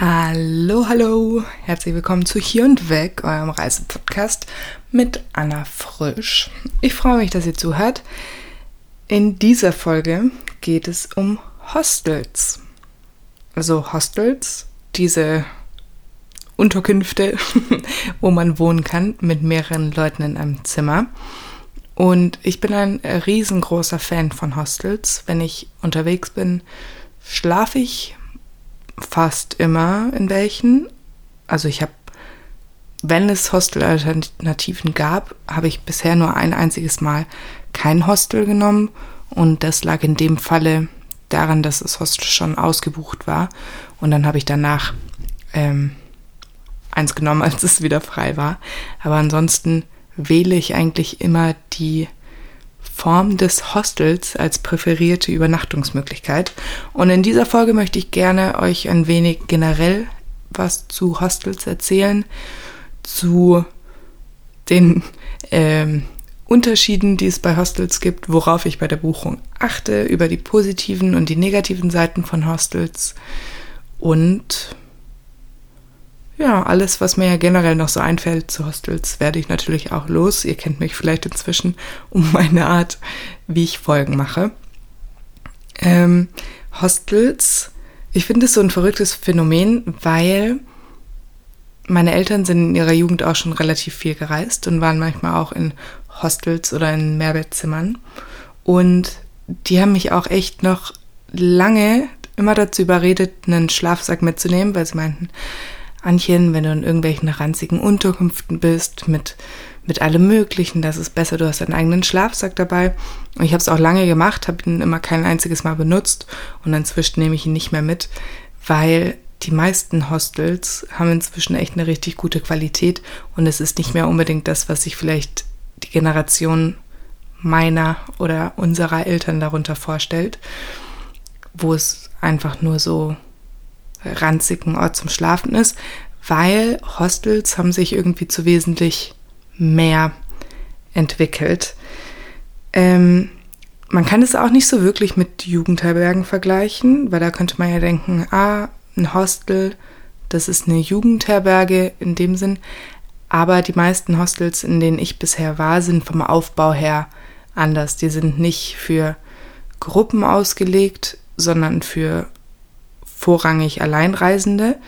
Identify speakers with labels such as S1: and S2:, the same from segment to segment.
S1: Hallo, hallo, herzlich willkommen zu Hier und Weg, eurem Reisepodcast mit Anna Frisch. Ich freue mich, dass ihr zuhört. In dieser Folge geht es um Hostels. Also Hostels, diese Unterkünfte, wo man wohnen kann mit mehreren Leuten in einem Zimmer. Und ich bin ein riesengroßer Fan von Hostels. Wenn ich unterwegs bin, schlafe ich fast immer in welchen. Also ich habe, wenn es Hostel-Alternativen gab, habe ich bisher nur ein einziges Mal kein Hostel genommen. Und das lag in dem Falle daran, dass das Hostel schon ausgebucht war. Und dann habe ich danach ähm, eins genommen, als es wieder frei war. Aber ansonsten wähle ich eigentlich immer die Form des Hostels als präferierte Übernachtungsmöglichkeit. Und in dieser Folge möchte ich gerne euch ein wenig generell was zu Hostels erzählen, zu den ähm, Unterschieden, die es bei Hostels gibt, worauf ich bei der Buchung achte, über die positiven und die negativen Seiten von Hostels und ja, alles, was mir ja generell noch so einfällt zu Hostels, werde ich natürlich auch los. Ihr kennt mich vielleicht inzwischen um meine Art, wie ich Folgen mache. Ähm, Hostels, ich finde es so ein verrücktes Phänomen, weil meine Eltern sind in ihrer Jugend auch schon relativ viel gereist und waren manchmal auch in Hostels oder in Mehrbettzimmern. Und die haben mich auch echt noch lange immer dazu überredet, einen Schlafsack mitzunehmen, weil sie meinten, Anchen, wenn du in irgendwelchen ranzigen Unterkünften bist, mit, mit allem Möglichen, das ist besser, du hast deinen eigenen Schlafsack dabei. Und ich habe es auch lange gemacht, habe ihn immer kein einziges Mal benutzt und inzwischen nehme ich ihn nicht mehr mit, weil die meisten Hostels haben inzwischen echt eine richtig gute Qualität und es ist nicht mehr unbedingt das, was sich vielleicht die Generation meiner oder unserer Eltern darunter vorstellt, wo es einfach nur so ranzigen Ort zum Schlafen ist, weil Hostels haben sich irgendwie zu wesentlich mehr entwickelt. Ähm, man kann es auch nicht so wirklich mit Jugendherbergen vergleichen, weil da könnte man ja denken, ah, ein Hostel, das ist eine Jugendherberge in dem Sinn. Aber die meisten Hostels, in denen ich bisher war, sind vom Aufbau her anders. Die sind nicht für Gruppen ausgelegt, sondern für vorrangig Alleinreisende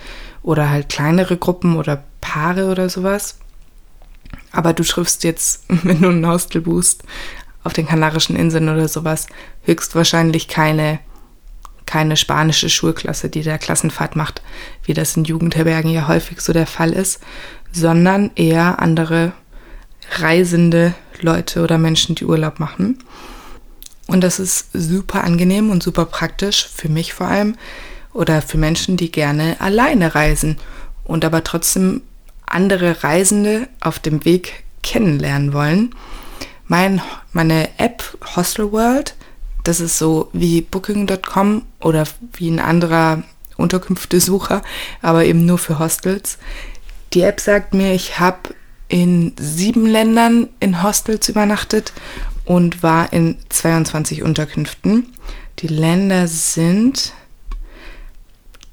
S1: oder halt kleinere Gruppen oder Paare oder sowas. Aber du triffst jetzt, wenn du ein Hostel buchst, auf den Kanarischen Inseln oder sowas, höchstwahrscheinlich keine, keine spanische Schulklasse, die der Klassenfahrt macht, wie das in Jugendherbergen ja häufig so der Fall ist, sondern eher andere reisende Leute oder Menschen, die Urlaub machen. Und das ist super angenehm und super praktisch, für mich vor allem, oder für Menschen, die gerne alleine reisen und aber trotzdem andere Reisende auf dem Weg kennenlernen wollen. Mein, meine App Hostel World, das ist so wie Booking.com oder wie ein anderer Unterkünftesucher, aber eben nur für Hostels. Die App sagt mir, ich habe in sieben Ländern in Hostels übernachtet und war in 22 Unterkünften. Die Länder sind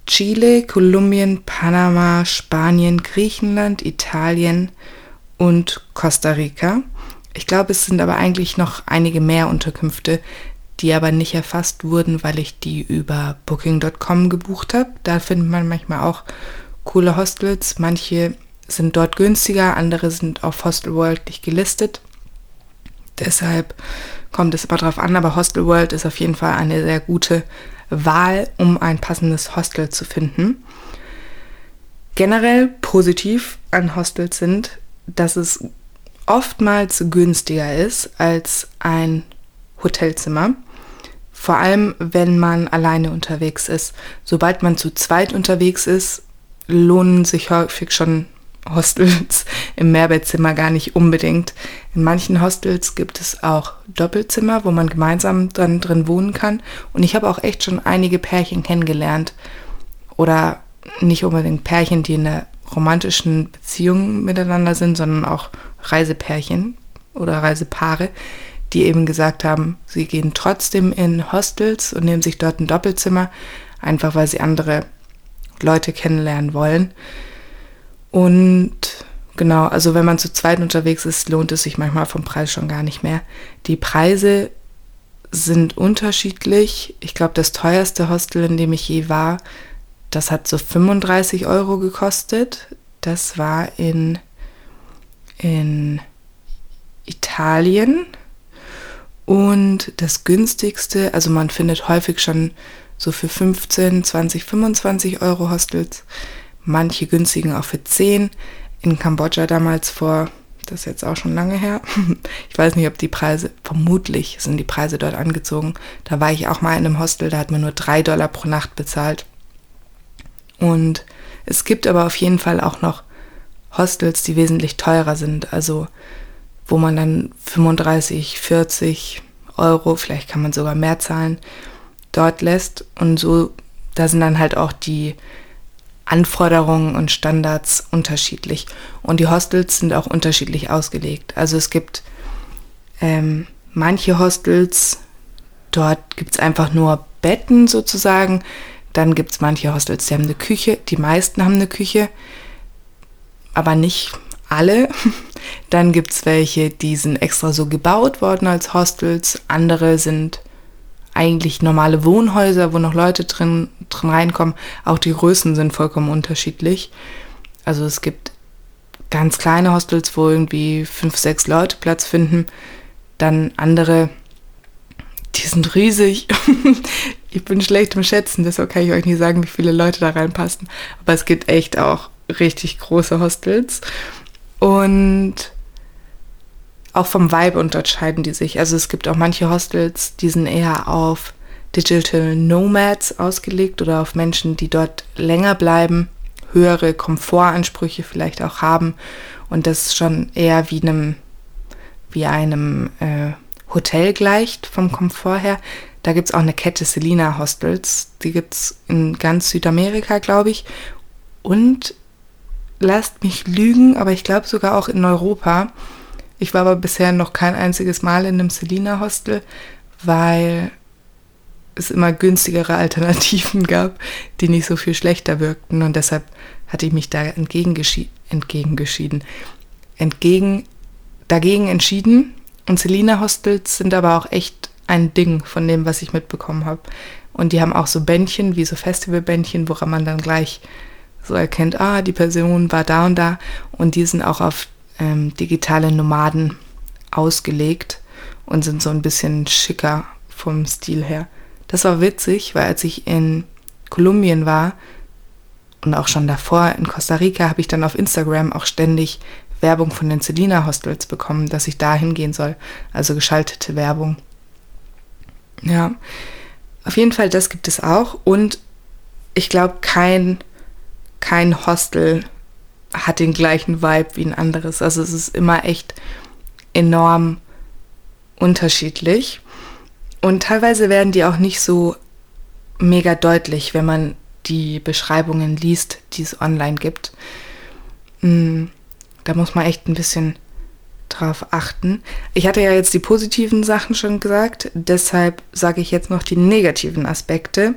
S1: Chile, Kolumbien, Panama, Spanien, Griechenland, Italien und Costa Rica. Ich glaube, es sind aber eigentlich noch einige mehr Unterkünfte, die aber nicht erfasst wurden, weil ich die über Booking.com gebucht habe. Da findet man manchmal auch coole Hostels. Manche sind dort günstiger, andere sind auf Hostel World nicht gelistet. Deshalb kommt es immer drauf an, aber Hostel World ist auf jeden Fall eine sehr gute Wahl, um ein passendes Hostel zu finden. Generell positiv an Hostels sind, dass es oftmals günstiger ist als ein Hotelzimmer. Vor allem, wenn man alleine unterwegs ist. Sobald man zu zweit unterwegs ist, lohnen sich häufig schon Hostels im Mehrbettzimmer gar nicht unbedingt. In manchen Hostels gibt es auch Doppelzimmer, wo man gemeinsam dann drin wohnen kann. Und ich habe auch echt schon einige Pärchen kennengelernt. Oder nicht unbedingt Pärchen, die in einer romantischen Beziehung miteinander sind, sondern auch Reisepärchen oder Reisepaare, die eben gesagt haben, sie gehen trotzdem in Hostels und nehmen sich dort ein Doppelzimmer, einfach weil sie andere Leute kennenlernen wollen. Und genau, also wenn man zu zweit unterwegs ist, lohnt es sich manchmal vom Preis schon gar nicht mehr. Die Preise sind unterschiedlich. Ich glaube, das teuerste Hostel, in dem ich je war, das hat so 35 Euro gekostet. Das war in, in Italien. Und das günstigste, also man findet häufig schon so für 15, 20, 25 Euro Hostels. Manche günstigen auch für 10. In Kambodscha damals vor, das ist jetzt auch schon lange her. Ich weiß nicht, ob die Preise, vermutlich sind die Preise dort angezogen. Da war ich auch mal in einem Hostel, da hat man nur 3 Dollar pro Nacht bezahlt. Und es gibt aber auf jeden Fall auch noch Hostels, die wesentlich teurer sind. Also wo man dann 35, 40 Euro, vielleicht kann man sogar mehr zahlen, dort lässt. Und so, da sind dann halt auch die Anforderungen und Standards unterschiedlich. Und die Hostels sind auch unterschiedlich ausgelegt. Also es gibt ähm, manche Hostels, dort gibt es einfach nur Betten sozusagen. Dann gibt es manche Hostels, die haben eine Küche. Die meisten haben eine Küche, aber nicht alle. Dann gibt es welche, die sind extra so gebaut worden als Hostels. Andere sind eigentlich normale Wohnhäuser, wo noch Leute drin, drin reinkommen. Auch die Größen sind vollkommen unterschiedlich. Also es gibt ganz kleine Hostels, wo irgendwie fünf, sechs Leute Platz finden. Dann andere, die sind riesig. ich bin schlecht im Schätzen, deshalb kann ich euch nicht sagen, wie viele Leute da reinpassen. Aber es gibt echt auch richtig große Hostels. Und auch vom Vibe unterscheiden die sich. Also es gibt auch manche Hostels, die sind eher auf Digital Nomads ausgelegt oder auf Menschen, die dort länger bleiben, höhere Komfortansprüche vielleicht auch haben. Und das schon eher wie einem, wie einem äh, Hotel gleicht vom Komfort her. Da gibt es auch eine Kette Selina Hostels. Die gibt es in ganz Südamerika, glaube ich. Und lasst mich lügen, aber ich glaube sogar auch in Europa. Ich war aber bisher noch kein einziges Mal in einem Selina Hostel, weil es immer günstigere Alternativen gab, die nicht so viel schlechter wirkten. Und deshalb hatte ich mich da entgegengeschieden, entgegen, dagegen entschieden. Und Selina Hostels sind aber auch echt ein Ding von dem, was ich mitbekommen habe. Und die haben auch so Bändchen, wie so Festivalbändchen, woran man dann gleich so erkennt, ah, die Person war da und da. Und die sind auch auf ähm, digitale Nomaden ausgelegt und sind so ein bisschen schicker vom Stil her. Das war witzig, weil als ich in Kolumbien war und auch schon davor in Costa Rica, habe ich dann auf Instagram auch ständig Werbung von den Celina Hostels bekommen, dass ich da hingehen soll. Also geschaltete Werbung. Ja, auf jeden Fall, das gibt es auch. Und ich glaube, kein, kein Hostel hat den gleichen Vibe wie ein anderes. Also es ist immer echt enorm unterschiedlich. Und teilweise werden die auch nicht so mega deutlich, wenn man die Beschreibungen liest, die es online gibt. Hm, da muss man echt ein bisschen drauf achten. Ich hatte ja jetzt die positiven Sachen schon gesagt, deshalb sage ich jetzt noch die negativen Aspekte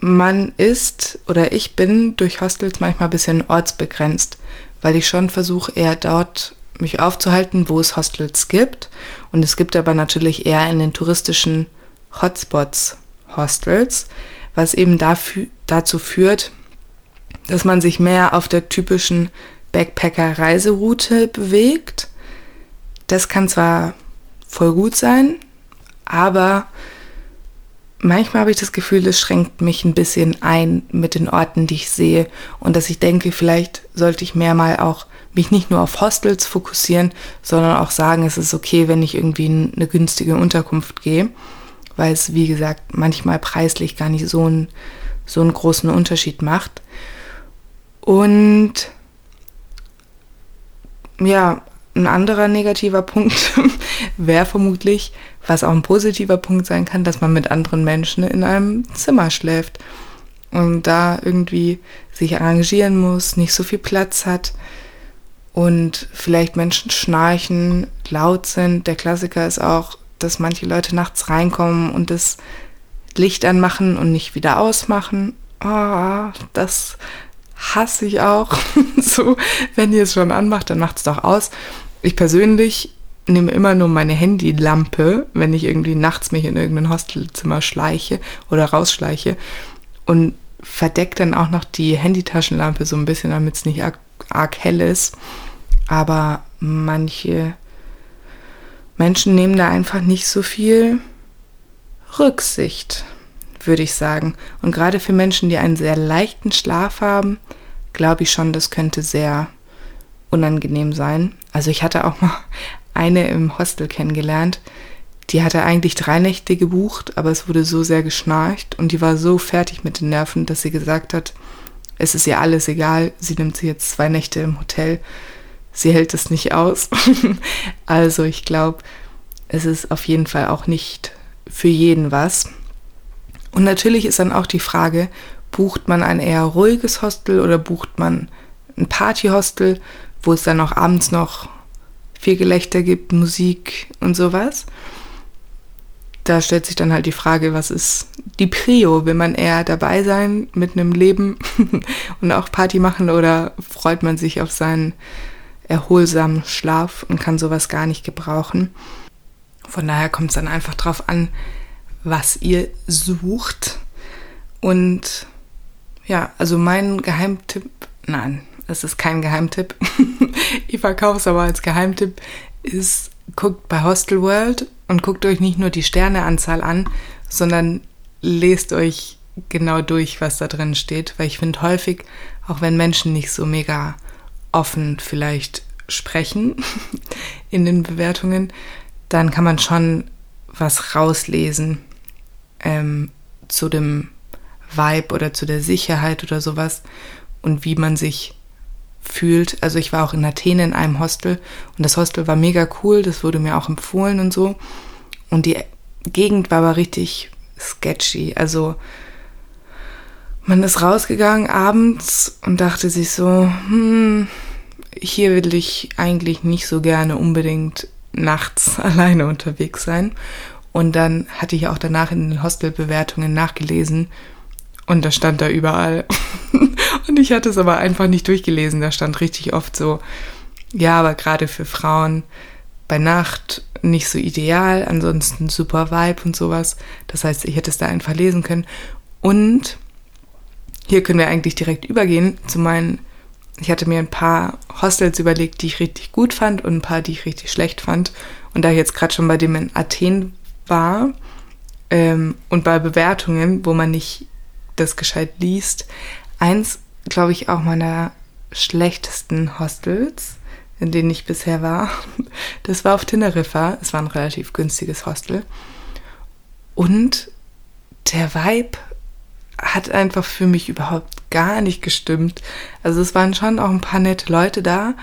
S1: man ist oder ich bin durch Hostels manchmal ein bisschen ortsbegrenzt, weil ich schon versuche, eher dort mich aufzuhalten, wo es Hostels gibt. Und es gibt aber natürlich eher in den touristischen Hotspots Hostels, was eben dafür, dazu führt, dass man sich mehr auf der typischen Backpacker-Reiseroute bewegt. Das kann zwar voll gut sein, aber manchmal habe ich das Gefühl, es schränkt mich ein bisschen ein mit den Orten, die ich sehe und dass ich denke, vielleicht sollte ich mehr mal auch mich nicht nur auf Hostels fokussieren, sondern auch sagen, es ist okay, wenn ich irgendwie in eine günstige Unterkunft gehe, weil es, wie gesagt, manchmal preislich gar nicht so, ein, so einen großen Unterschied macht. Und ja, ein anderer negativer Punkt wäre vermutlich, was auch ein positiver Punkt sein kann, dass man mit anderen Menschen in einem Zimmer schläft und da irgendwie sich arrangieren muss, nicht so viel Platz hat und vielleicht Menschen schnarchen, laut sind. Der Klassiker ist auch, dass manche Leute nachts reinkommen und das Licht anmachen und nicht wieder ausmachen oh, das hasse ich auch. so, wenn ihr es schon anmacht, dann macht es doch aus. Ich persönlich nehme immer nur meine Handylampe, wenn ich irgendwie nachts mich in irgendein Hostelzimmer schleiche oder rausschleiche und verdecke dann auch noch die Handytaschenlampe so ein bisschen, damit es nicht arg, arg hell ist. Aber manche Menschen nehmen da einfach nicht so viel Rücksicht, würde ich sagen. Und gerade für Menschen, die einen sehr leichten Schlaf haben, glaube ich schon, das könnte sehr unangenehm sein. Also ich hatte auch mal eine im Hostel kennengelernt, die hatte eigentlich drei Nächte gebucht, aber es wurde so sehr geschnarcht und die war so fertig mit den Nerven, dass sie gesagt hat, es ist ihr alles egal, sie nimmt sie jetzt zwei Nächte im Hotel, sie hält es nicht aus. also ich glaube, es ist auf jeden Fall auch nicht für jeden was. Und natürlich ist dann auch die Frage, bucht man ein eher ruhiges Hostel oder bucht man ein Partyhostel, wo es dann auch abends noch viel Gelächter gibt, Musik und sowas. Da stellt sich dann halt die Frage, was ist die Prio? Will man eher dabei sein mit einem Leben und auch Party machen oder freut man sich auf seinen erholsamen Schlaf und kann sowas gar nicht gebrauchen? Von daher kommt es dann einfach drauf an, was ihr sucht. Und ja, also mein Geheimtipp, nein, es ist kein Geheimtipp. ich verkaufe es aber als Geheimtipp, ist, guckt bei Hostel World und guckt euch nicht nur die Sterneanzahl an, sondern lest euch genau durch, was da drin steht. Weil ich finde häufig, auch wenn Menschen nicht so mega offen vielleicht sprechen in den Bewertungen, dann kann man schon was rauslesen ähm, zu dem Vibe oder zu der Sicherheit oder sowas und wie man sich fühlt. Also ich war auch in Athen in einem Hostel und das Hostel war mega cool, das wurde mir auch empfohlen und so. Und die Gegend war aber richtig sketchy. Also man ist rausgegangen abends und dachte sich so, hm, hier will ich eigentlich nicht so gerne unbedingt nachts alleine unterwegs sein. Und dann hatte ich auch danach in den Hostelbewertungen nachgelesen und da stand da überall. und ich hatte es aber einfach nicht durchgelesen. Da stand richtig oft so, ja, aber gerade für Frauen bei Nacht nicht so ideal, ansonsten super Vibe und sowas. Das heißt, ich hätte es da einfach lesen können. Und hier können wir eigentlich direkt übergehen zu meinen ich hatte mir ein paar Hostels überlegt, die ich richtig gut fand und ein paar, die ich richtig schlecht fand. Und da ich jetzt gerade schon bei dem in Athen war ähm, und bei Bewertungen, wo man nicht das gescheit liest, eins, glaube ich, auch meiner schlechtesten Hostels, in denen ich bisher war, das war auf Teneriffa. Es war ein relativ günstiges Hostel. Und der Vibe hat einfach für mich überhaupt gar nicht gestimmt. Also es waren schon auch ein paar nette Leute da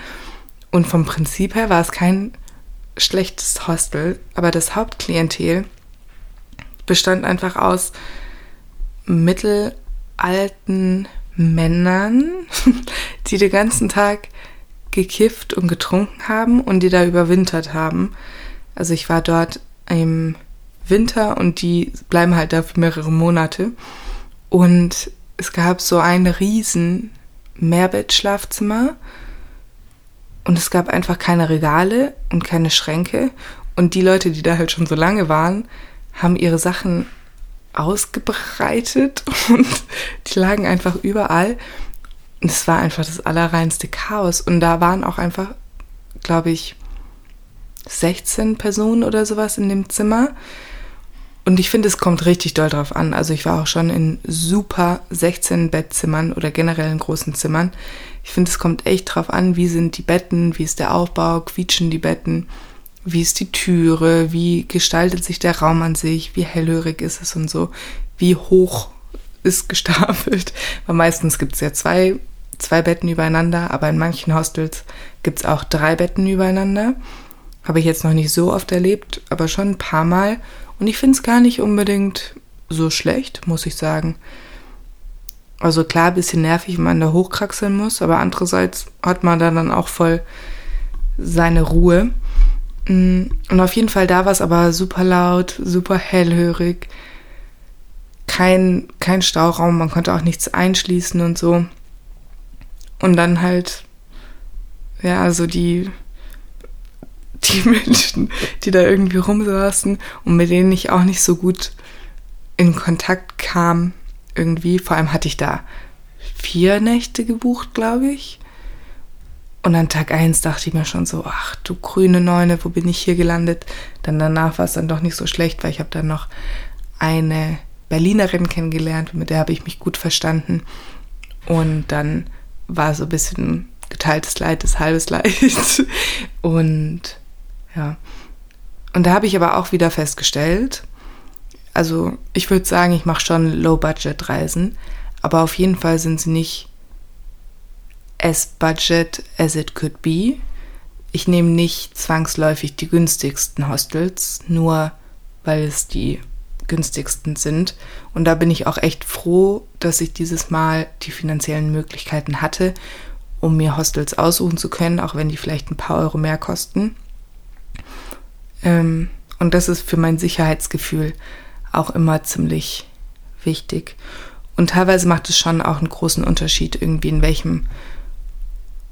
S1: und vom Prinzip her war es kein schlechtes Hostel, aber das Hauptklientel bestand einfach aus mittelalten Männern, die den ganzen Tag gekifft und getrunken haben und die da überwintert haben. Also ich war dort im Winter und die bleiben halt da für mehrere Monate. Und es gab so ein riesen Mehrbettschlafzimmer und es gab einfach keine Regale und keine Schränke. Und die Leute, die da halt schon so lange waren, haben ihre Sachen ausgebreitet und die lagen einfach überall. Und es war einfach das allerreinste Chaos. Und da waren auch einfach, glaube ich, 16 Personen oder sowas in dem Zimmer. Und ich finde, es kommt richtig doll drauf an. Also ich war auch schon in super 16 Bettzimmern oder generell in großen Zimmern. Ich finde, es kommt echt drauf an, wie sind die Betten, wie ist der Aufbau, quietschen die Betten, wie ist die Türe, wie gestaltet sich der Raum an sich, wie hellhörig ist es und so, wie hoch ist gestapelt. Weil meistens gibt es ja zwei, zwei Betten übereinander, aber in manchen Hostels gibt es auch drei Betten übereinander. Habe ich jetzt noch nicht so oft erlebt, aber schon ein paar Mal. Und ich finde es gar nicht unbedingt so schlecht, muss ich sagen. Also klar, bisschen nervig, wenn man da hochkraxeln muss, aber andererseits hat man da dann auch voll seine Ruhe. Mm, und auf jeden Fall da war es aber super laut, super hellhörig. kein, kein Stauraum, man konnte auch nichts einschließen und so. Und dann halt, ja, also die, die Menschen, die da irgendwie rumsaßen und mit denen ich auch nicht so gut in Kontakt kam, irgendwie. Vor allem hatte ich da vier Nächte gebucht, glaube ich. Und an Tag 1 dachte ich mir schon so, ach du grüne Neune, wo bin ich hier gelandet? Dann danach war es dann doch nicht so schlecht, weil ich habe dann noch eine Berlinerin kennengelernt, mit der habe ich mich gut verstanden. Und dann war so ein bisschen geteiltes Leid, das halbes Leid. Und ja. Und da habe ich aber auch wieder festgestellt, also ich würde sagen, ich mache schon Low-Budget-Reisen, aber auf jeden Fall sind sie nicht as budget as it could be. Ich nehme nicht zwangsläufig die günstigsten Hostels, nur weil es die günstigsten sind. Und da bin ich auch echt froh, dass ich dieses Mal die finanziellen Möglichkeiten hatte, um mir Hostels aussuchen zu können, auch wenn die vielleicht ein paar Euro mehr kosten. Ähm, und das ist für mein Sicherheitsgefühl auch immer ziemlich wichtig. Und teilweise macht es schon auch einen großen Unterschied, irgendwie in welchem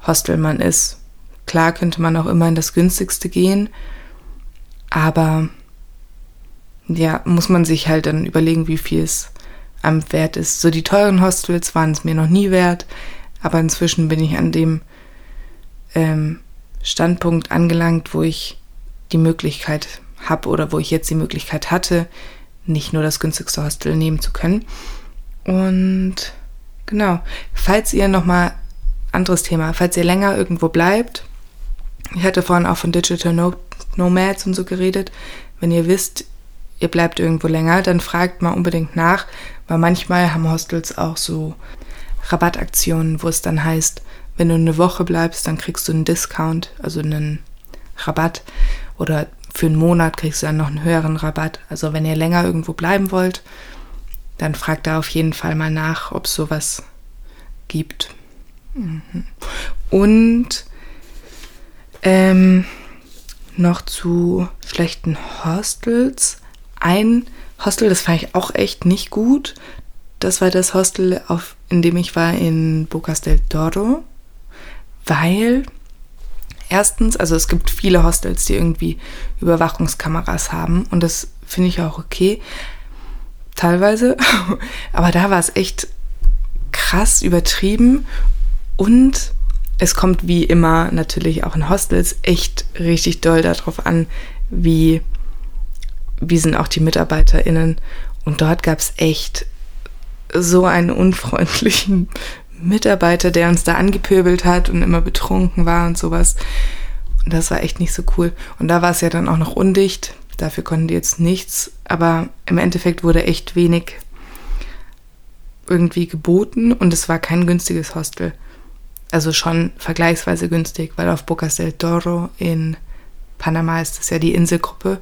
S1: Hostel man ist. Klar könnte man auch immer in das günstigste gehen, aber ja, muss man sich halt dann überlegen, wie viel es am Wert ist. So die teuren Hostels waren es mir noch nie wert, aber inzwischen bin ich an dem ähm, Standpunkt angelangt, wo ich die Möglichkeit habe oder wo ich jetzt die Möglichkeit hatte, nicht nur das günstigste Hostel nehmen zu können. Und genau, falls ihr nochmal anderes Thema, falls ihr länger irgendwo bleibt, ich hatte vorhin auch von Digital Nomads und so geredet, wenn ihr wisst, ihr bleibt irgendwo länger, dann fragt mal unbedingt nach, weil manchmal haben Hostels auch so Rabattaktionen, wo es dann heißt, wenn du eine Woche bleibst, dann kriegst du einen Discount, also einen Rabatt oder für einen Monat kriegst du dann noch einen höheren Rabatt. Also wenn ihr länger irgendwo bleiben wollt, dann fragt da auf jeden Fall mal nach, ob es sowas gibt. Mhm. Und ähm, noch zu schlechten Hostels ein Hostel, das fand ich auch echt nicht gut. Das war das Hostel, auf, in dem ich war in Bocas del Toro, weil erstens, also es gibt viele Hostels, die irgendwie Überwachungskameras haben und das finde ich auch okay, teilweise, aber da war es echt krass übertrieben und es kommt wie immer natürlich auch in Hostels echt richtig doll darauf an, wie wie sind auch die MitarbeiterInnen. Und dort gab es echt so einen unfreundlichen Mitarbeiter, der uns da angepöbelt hat und immer betrunken war und sowas. Und das war echt nicht so cool. Und da war es ja dann auch noch undicht. Dafür konnten die jetzt nichts. Aber im Endeffekt wurde echt wenig irgendwie geboten und es war kein günstiges Hostel. Also schon vergleichsweise günstig, weil auf Bocas del Toro in Panama ist das ja die Inselgruppe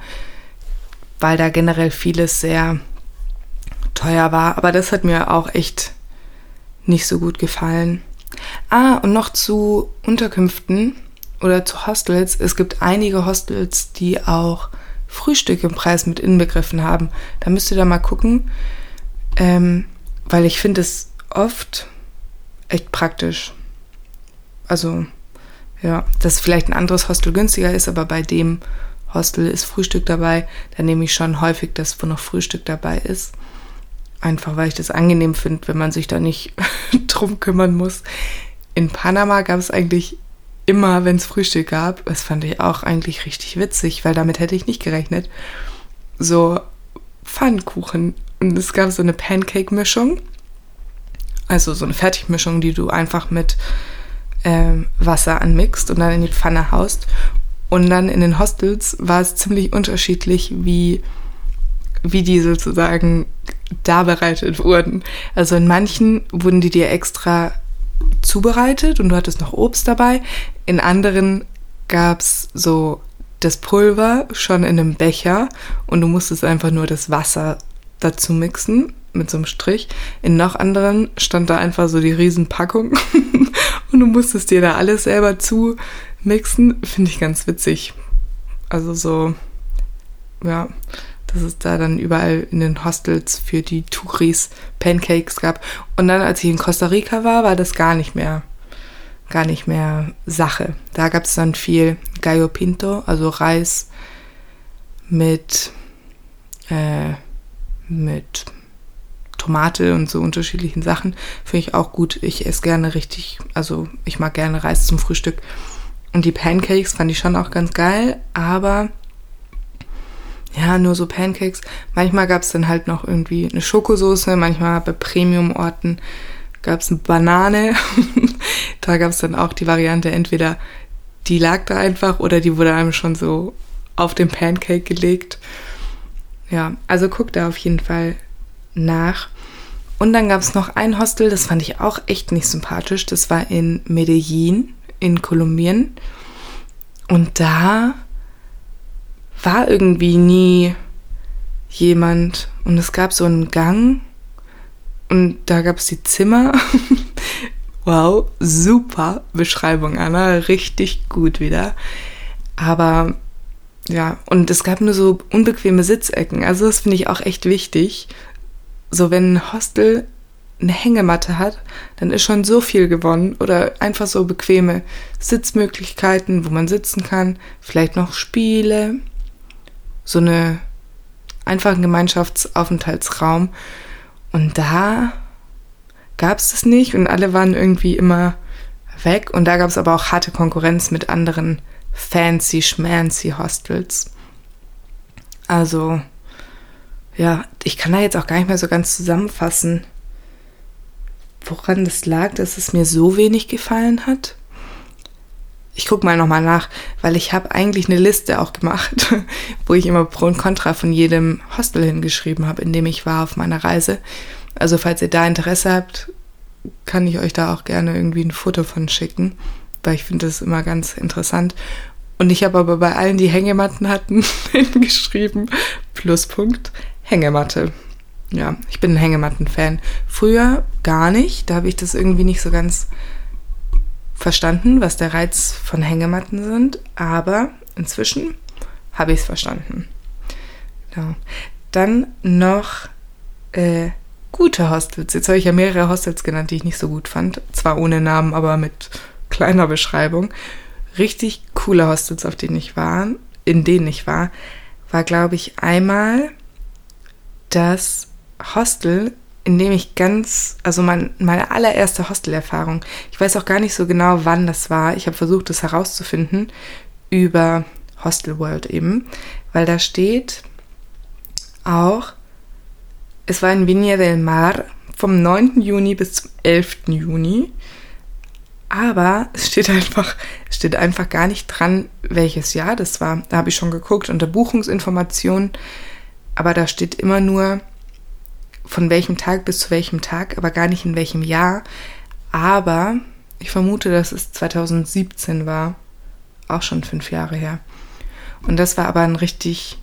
S1: weil da generell vieles sehr teuer war. Aber das hat mir auch echt nicht so gut gefallen. Ah, und noch zu Unterkünften oder zu Hostels. Es gibt einige Hostels, die auch Frühstück im Preis mit inbegriffen haben. Da müsst ihr da mal gucken, ähm, weil ich finde es oft echt praktisch. Also, ja, dass vielleicht ein anderes Hostel günstiger ist, aber bei dem Hostel ist Frühstück dabei, dann nehme ich schon häufig das, wo noch Frühstück dabei ist. Einfach weil ich das angenehm finde, wenn man sich da nicht drum kümmern muss. In Panama gab es eigentlich immer, wenn es Frühstück gab, das fand ich auch eigentlich richtig witzig, weil damit hätte ich nicht gerechnet, so Pfannkuchen. Und es gab so eine Pancake-Mischung, also so eine Fertigmischung, die du einfach mit ähm, Wasser anmixt und dann in die Pfanne haust. Und dann in den Hostels war es ziemlich unterschiedlich, wie, wie die sozusagen da bereitet wurden. Also in manchen wurden die dir extra zubereitet und du hattest noch Obst dabei. In anderen gab es so das Pulver schon in einem Becher und du musstest einfach nur das Wasser dazu mixen mit so einem Strich. In noch anderen stand da einfach so die Riesenpackung und du musstest dir da alles selber zu mixen, finde ich ganz witzig. Also so, ja, dass es da dann überall in den Hostels für die Touris Pancakes gab. Und dann, als ich in Costa Rica war, war das gar nicht mehr, gar nicht mehr Sache. Da gab es dann viel Gallo Pinto, also Reis mit, äh, mit Tomate und so unterschiedlichen Sachen. Finde ich auch gut. Ich esse gerne richtig, also ich mag gerne Reis zum Frühstück. Und die Pancakes fand ich schon auch ganz geil, aber ja, nur so Pancakes. Manchmal gab es dann halt noch irgendwie eine Schokosoße, manchmal bei Premium-Orten gab es eine Banane. da gab es dann auch die Variante, entweder die lag da einfach oder die wurde einem schon so auf den Pancake gelegt. Ja, also guck da auf jeden Fall nach. Und dann gab es noch ein Hostel, das fand ich auch echt nicht sympathisch. Das war in Medellin in Kolumbien. Und da war irgendwie nie jemand. Und es gab so einen Gang und da gab es die Zimmer. wow, super Beschreibung, Anna. Richtig gut wieder. Aber ja, und es gab nur so unbequeme Sitzecken. Also das finde ich auch echt wichtig. So, wenn ein Hostel eine Hängematte hat, dann ist schon so viel gewonnen. Oder einfach so bequeme Sitzmöglichkeiten, wo man sitzen kann. Vielleicht noch Spiele. So eine einfachen Gemeinschaftsaufenthaltsraum. Und da gab es das nicht und alle waren irgendwie immer weg. Und da gab es aber auch harte Konkurrenz mit anderen fancy schmancy Hostels. Also, ja, ich kann da jetzt auch gar nicht mehr so ganz zusammenfassen, woran das lag, dass es mir so wenig gefallen hat. Ich gucke mal nochmal nach, weil ich habe eigentlich eine Liste auch gemacht, wo ich immer Pro und Contra von jedem Hostel hingeschrieben habe, in dem ich war auf meiner Reise. Also falls ihr da Interesse habt, kann ich euch da auch gerne irgendwie ein Foto von schicken, weil ich finde das immer ganz interessant. Und ich habe aber bei allen, die Hängematten hatten, hingeschrieben, Pluspunkt, Hängematte. Ja, ich bin ein Hängematten-Fan. Früher gar nicht, da habe ich das irgendwie nicht so ganz verstanden, was der Reiz von Hängematten sind, aber inzwischen habe ich es verstanden. Genau. Dann noch äh, gute Hostels. Jetzt habe ich ja mehrere Hostels genannt, die ich nicht so gut fand. Zwar ohne Namen, aber mit kleiner Beschreibung. Richtig coole Hostels, auf denen ich war, in denen ich war, war, glaube ich, einmal das Hostel in dem ich ganz, also mein, meine allererste Hostelerfahrung, ich weiß auch gar nicht so genau, wann das war. Ich habe versucht, das herauszufinden über Hostel World eben, weil da steht auch, es war in Viña del Mar vom 9. Juni bis zum 11. Juni. Aber es steht einfach, es steht einfach gar nicht dran, welches Jahr das war. Da habe ich schon geguckt unter Buchungsinformationen, aber da steht immer nur von welchem Tag bis zu welchem Tag, aber gar nicht in welchem Jahr. Aber ich vermute, dass es 2017 war. Auch schon fünf Jahre her. Und das war aber ein richtig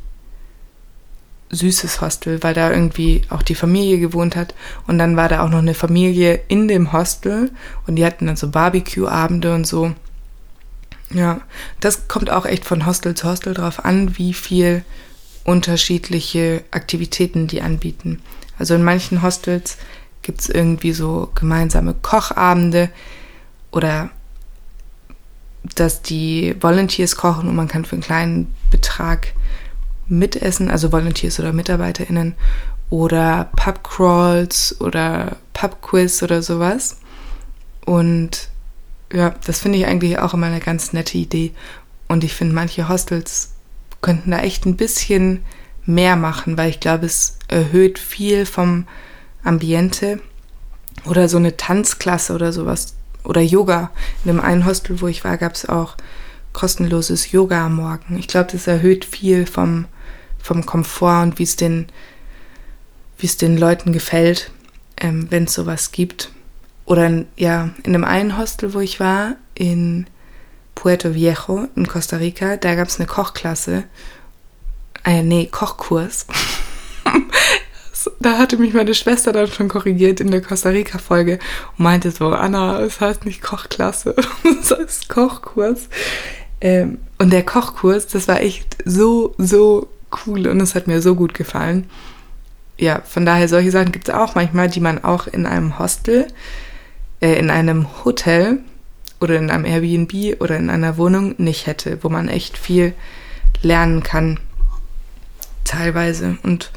S1: süßes Hostel, weil da irgendwie auch die Familie gewohnt hat. Und dann war da auch noch eine Familie in dem Hostel und die hatten dann so Barbecue-Abende und so. Ja, das kommt auch echt von Hostel zu Hostel drauf an, wie viel unterschiedliche Aktivitäten die anbieten. Also in manchen Hostels gibt es irgendwie so gemeinsame Kochabende oder dass die Volunteers kochen und man kann für einen kleinen Betrag mitessen, also Volunteers oder MitarbeiterInnen oder Pubcrawls oder Pubquiz oder sowas. Und ja, das finde ich eigentlich auch immer eine ganz nette Idee. Und ich finde, manche Hostels könnten da echt ein bisschen mehr machen, weil ich glaube, es erhöht viel vom Ambiente oder so eine Tanzklasse oder sowas oder Yoga. In dem einen Hostel, wo ich war, gab es auch kostenloses Yoga am Morgen. Ich glaube, das erhöht viel vom, vom Komfort und wie es den, wie es den Leuten gefällt, ähm, wenn es sowas gibt. Oder ja, in dem einen Hostel, wo ich war, in Puerto Viejo in Costa Rica, da gab es eine Kochklasse äh, nee, Kochkurs. da hatte mich meine Schwester dann schon korrigiert in der Costa Rica-Folge und meinte so, Anna, es heißt nicht Kochklasse, es heißt Kochkurs. Ähm, und der Kochkurs, das war echt so, so cool und es hat mir so gut gefallen. Ja, von daher solche Sachen gibt es auch manchmal, die man auch in einem Hostel, äh, in einem Hotel oder in einem Airbnb oder in einer Wohnung nicht hätte, wo man echt viel lernen kann, teilweise und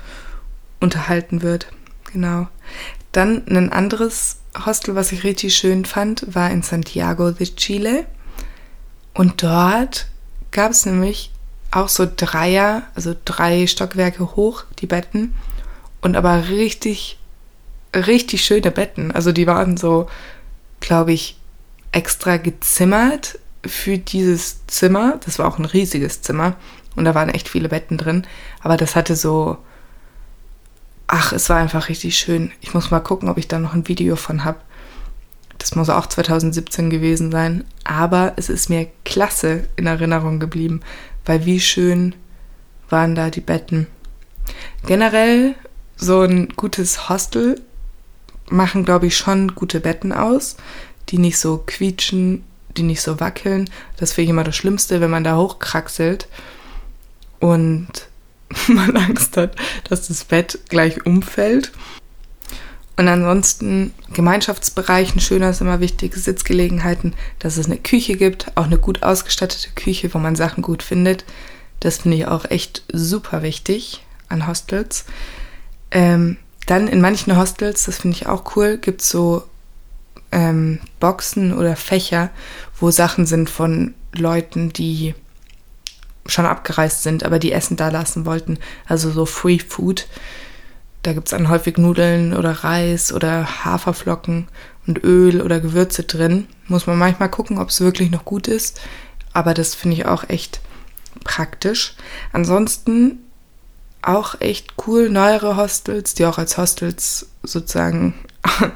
S1: unterhalten wird. Genau. Dann ein anderes Hostel, was ich richtig schön fand, war in Santiago de Chile. Und dort gab es nämlich auch so Dreier, also drei Stockwerke hoch, die Betten. Und aber richtig, richtig schöne Betten. Also die waren so, glaube ich, extra gezimmert für dieses Zimmer. Das war auch ein riesiges Zimmer. Und da waren echt viele Betten drin. Aber das hatte so. Ach, es war einfach richtig schön. Ich muss mal gucken, ob ich da noch ein Video von habe. Das muss auch 2017 gewesen sein. Aber es ist mir klasse in Erinnerung geblieben, weil wie schön waren da die Betten. Generell so ein gutes Hostel machen, glaube ich, schon gute Betten aus, die nicht so quietschen, die nicht so wackeln. Das finde ich immer das Schlimmste, wenn man da hochkraxelt und man Angst hat, dass das Bett gleich umfällt. Und ansonsten Gemeinschaftsbereichen, schöner ist immer wichtig, Sitzgelegenheiten, dass es eine Küche gibt, auch eine gut ausgestattete Küche, wo man Sachen gut findet. Das finde ich auch echt super wichtig an Hostels. Ähm, dann in manchen Hostels, das finde ich auch cool, gibt es so ähm, Boxen oder Fächer, wo Sachen sind von Leuten, die schon abgereist sind, aber die Essen da lassen wollten. Also so Free Food. Da gibt es dann häufig Nudeln oder Reis oder Haferflocken und Öl oder Gewürze drin. Muss man manchmal gucken, ob es wirklich noch gut ist. Aber das finde ich auch echt praktisch. Ansonsten auch echt cool, neuere Hostels, die auch als Hostels sozusagen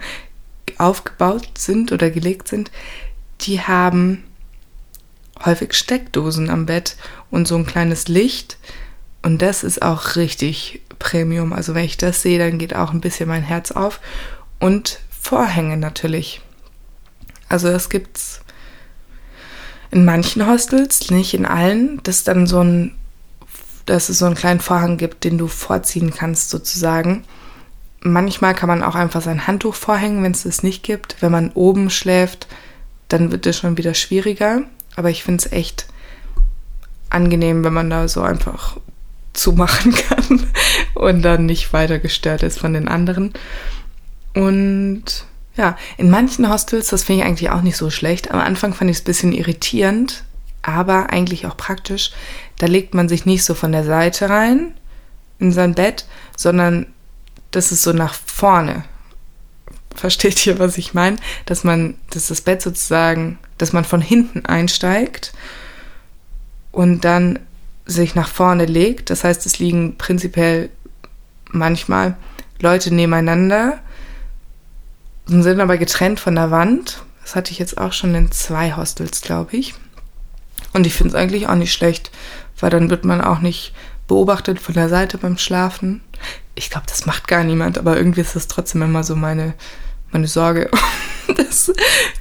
S1: aufgebaut sind oder gelegt sind. Die haben häufig Steckdosen am Bett und so ein kleines Licht. Und das ist auch richtig Premium. Also wenn ich das sehe, dann geht auch ein bisschen mein Herz auf. Und Vorhänge natürlich. Also das gibt's in manchen Hostels, nicht in allen, dass dann so ein, dass es so einen kleinen Vorhang gibt, den du vorziehen kannst sozusagen. Manchmal kann man auch einfach sein Handtuch vorhängen, wenn es das nicht gibt. Wenn man oben schläft, dann wird es schon wieder schwieriger. Aber ich finde es echt angenehm, wenn man da so einfach zumachen kann und dann nicht weiter gestört ist von den anderen. Und ja, in manchen Hostels, das finde ich eigentlich auch nicht so schlecht. Am Anfang fand ich es ein bisschen irritierend, aber eigentlich auch praktisch. Da legt man sich nicht so von der Seite rein in sein Bett, sondern das ist so nach vorne. Versteht ihr, was ich meine? Dass man, dass das Bett sozusagen, dass man von hinten einsteigt und dann sich nach vorne legt. Das heißt, es liegen prinzipiell manchmal Leute nebeneinander und sind aber getrennt von der Wand. Das hatte ich jetzt auch schon in zwei Hostels, glaube ich. Und ich finde es eigentlich auch nicht schlecht, weil dann wird man auch nicht beobachtet von der Seite beim Schlafen. Ich glaube, das macht gar niemand, aber irgendwie ist das trotzdem immer so meine, meine Sorge, dass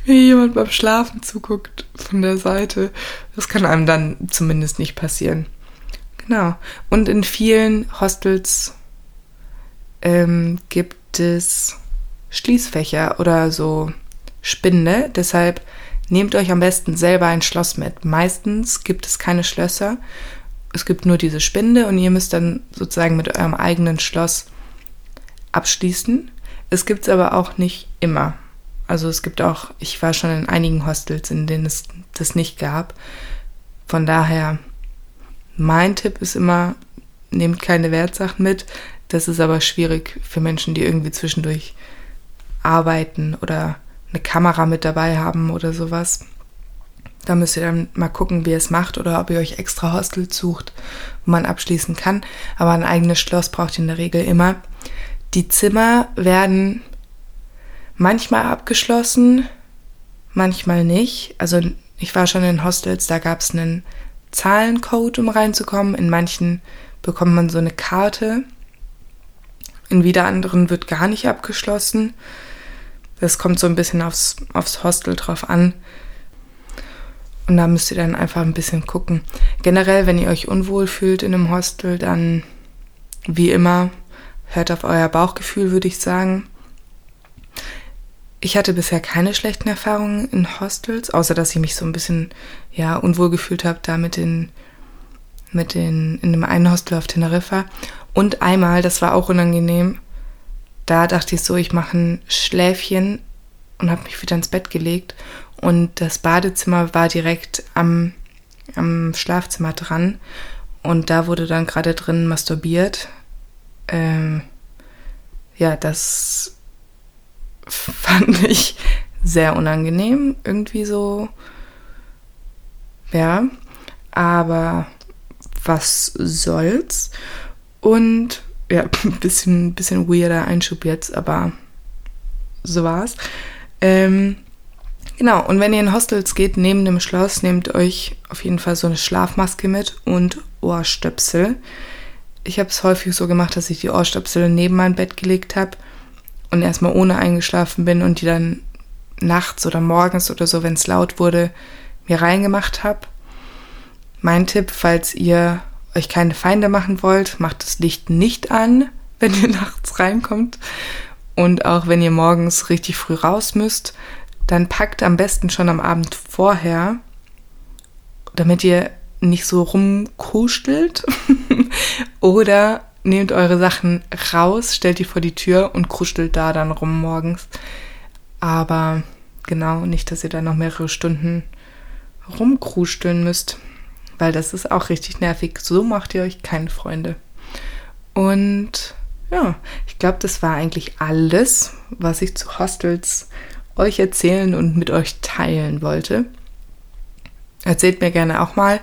S1: mir jemand beim Schlafen zuguckt von der Seite. Das kann einem dann zumindest nicht passieren. Genau. Und in vielen Hostels ähm, gibt es Schließfächer oder so Spinde. Deshalb nehmt euch am besten selber ein Schloss mit. Meistens gibt es keine Schlösser. Es gibt nur diese Spinde und ihr müsst dann sozusagen mit eurem eigenen Schloss abschließen. Es gibt es aber auch nicht immer. Also es gibt auch, ich war schon in einigen Hostels, in denen es das nicht gab. Von daher mein Tipp ist immer, nehmt keine Wertsachen mit. Das ist aber schwierig für Menschen, die irgendwie zwischendurch arbeiten oder eine Kamera mit dabei haben oder sowas. Da müsst ihr dann mal gucken, wie ihr es macht oder ob ihr euch extra Hostels sucht, wo man abschließen kann. Aber ein eigenes Schloss braucht ihr in der Regel immer. Die Zimmer werden manchmal abgeschlossen, manchmal nicht. Also ich war schon in Hostels, da gab es einen Zahlencode, um reinzukommen. In manchen bekommt man so eine Karte. In wieder anderen wird gar nicht abgeschlossen. Das kommt so ein bisschen aufs, aufs Hostel drauf an. Und da müsst ihr dann einfach ein bisschen gucken. Generell, wenn ihr euch unwohl fühlt in einem Hostel, dann wie immer, hört auf euer Bauchgefühl, würde ich sagen. Ich hatte bisher keine schlechten Erfahrungen in Hostels, außer dass ich mich so ein bisschen ja unwohl gefühlt habe, da mit den mit den in dem einen Hostel auf Teneriffa und einmal, das war auch unangenehm. Da dachte ich so, ich mache ein Schläfchen und habe mich wieder ins Bett gelegt und das Badezimmer war direkt am am Schlafzimmer dran und da wurde dann gerade drin masturbiert. Ähm, ja, das fand ich sehr unangenehm, irgendwie so. Ja, aber was soll's? Und ja, ein bisschen, bisschen weirder Einschub jetzt, aber so war's. Ähm, genau, und wenn ihr in Hostels geht, neben dem Schloss, nehmt euch auf jeden Fall so eine Schlafmaske mit und Ohrstöpsel. Ich habe es häufig so gemacht, dass ich die Ohrstöpsel neben mein Bett gelegt habe und erstmal ohne eingeschlafen bin und die dann nachts oder morgens oder so, wenn es laut wurde, mir reingemacht habe. Mein Tipp, falls ihr euch keine Feinde machen wollt, macht das Licht nicht an, wenn ihr nachts reinkommt. Und auch wenn ihr morgens richtig früh raus müsst, dann packt am besten schon am Abend vorher, damit ihr nicht so rumkuschelt. Oder nehmt eure Sachen raus, stellt die vor die Tür und kruschelt da dann rum morgens. Aber genau, nicht, dass ihr da noch mehrere Stunden rumkrusteln müsst, weil das ist auch richtig nervig. So macht ihr euch keine Freunde. Und ja, ich glaube, das war eigentlich alles, was ich zu Hostels euch erzählen und mit euch teilen wollte. Erzählt mir gerne auch mal,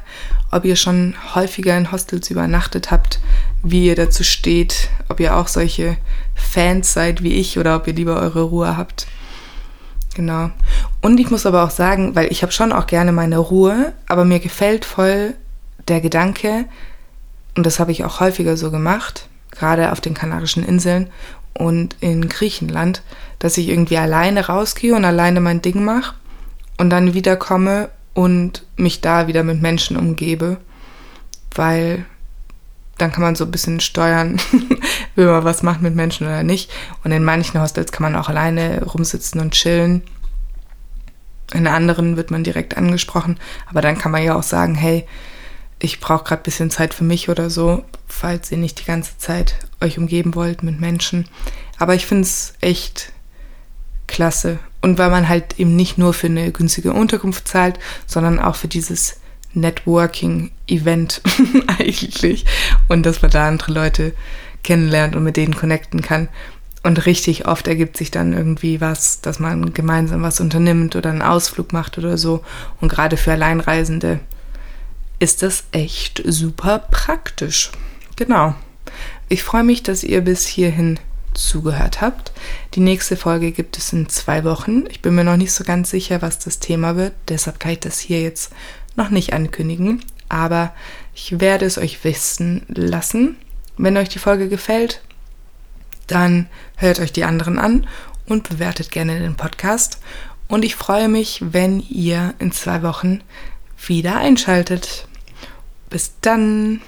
S1: ob ihr schon häufiger in Hostels übernachtet habt, wie ihr dazu steht, ob ihr auch solche Fans seid wie ich oder ob ihr lieber eure Ruhe habt. Genau. Und ich muss aber auch sagen, weil ich habe schon auch gerne meine Ruhe, aber mir gefällt voll der Gedanke, und das habe ich auch häufiger so gemacht, gerade auf den Kanarischen Inseln und in Griechenland, dass ich irgendwie alleine rausgehe und alleine mein Ding mache und dann wiederkomme und mich da wieder mit Menschen umgebe, weil dann kann man so ein bisschen steuern, will man was machen mit Menschen oder nicht. Und in manchen Hostels kann man auch alleine rumsitzen und chillen. In anderen wird man direkt angesprochen, aber dann kann man ja auch sagen, hey, ich brauche gerade ein bisschen Zeit für mich oder so, falls ihr nicht die ganze Zeit euch umgeben wollt mit Menschen. Aber ich finde es echt klasse. Und weil man halt eben nicht nur für eine günstige Unterkunft zahlt, sondern auch für dieses Networking-Event eigentlich. Und dass man da andere Leute kennenlernt und mit denen connecten kann. Und richtig oft ergibt sich dann irgendwie was, dass man gemeinsam was unternimmt oder einen Ausflug macht oder so. Und gerade für Alleinreisende ist das echt super praktisch. Genau. Ich freue mich, dass ihr bis hierhin zugehört habt. Die nächste Folge gibt es in zwei Wochen. Ich bin mir noch nicht so ganz sicher, was das Thema wird. Deshalb kann ich das hier jetzt noch nicht ankündigen. Aber ich werde es euch wissen lassen. Wenn euch die Folge gefällt, dann hört euch die anderen an und bewertet gerne den Podcast. Und ich freue mich, wenn ihr in zwei Wochen wieder einschaltet. Bis dann!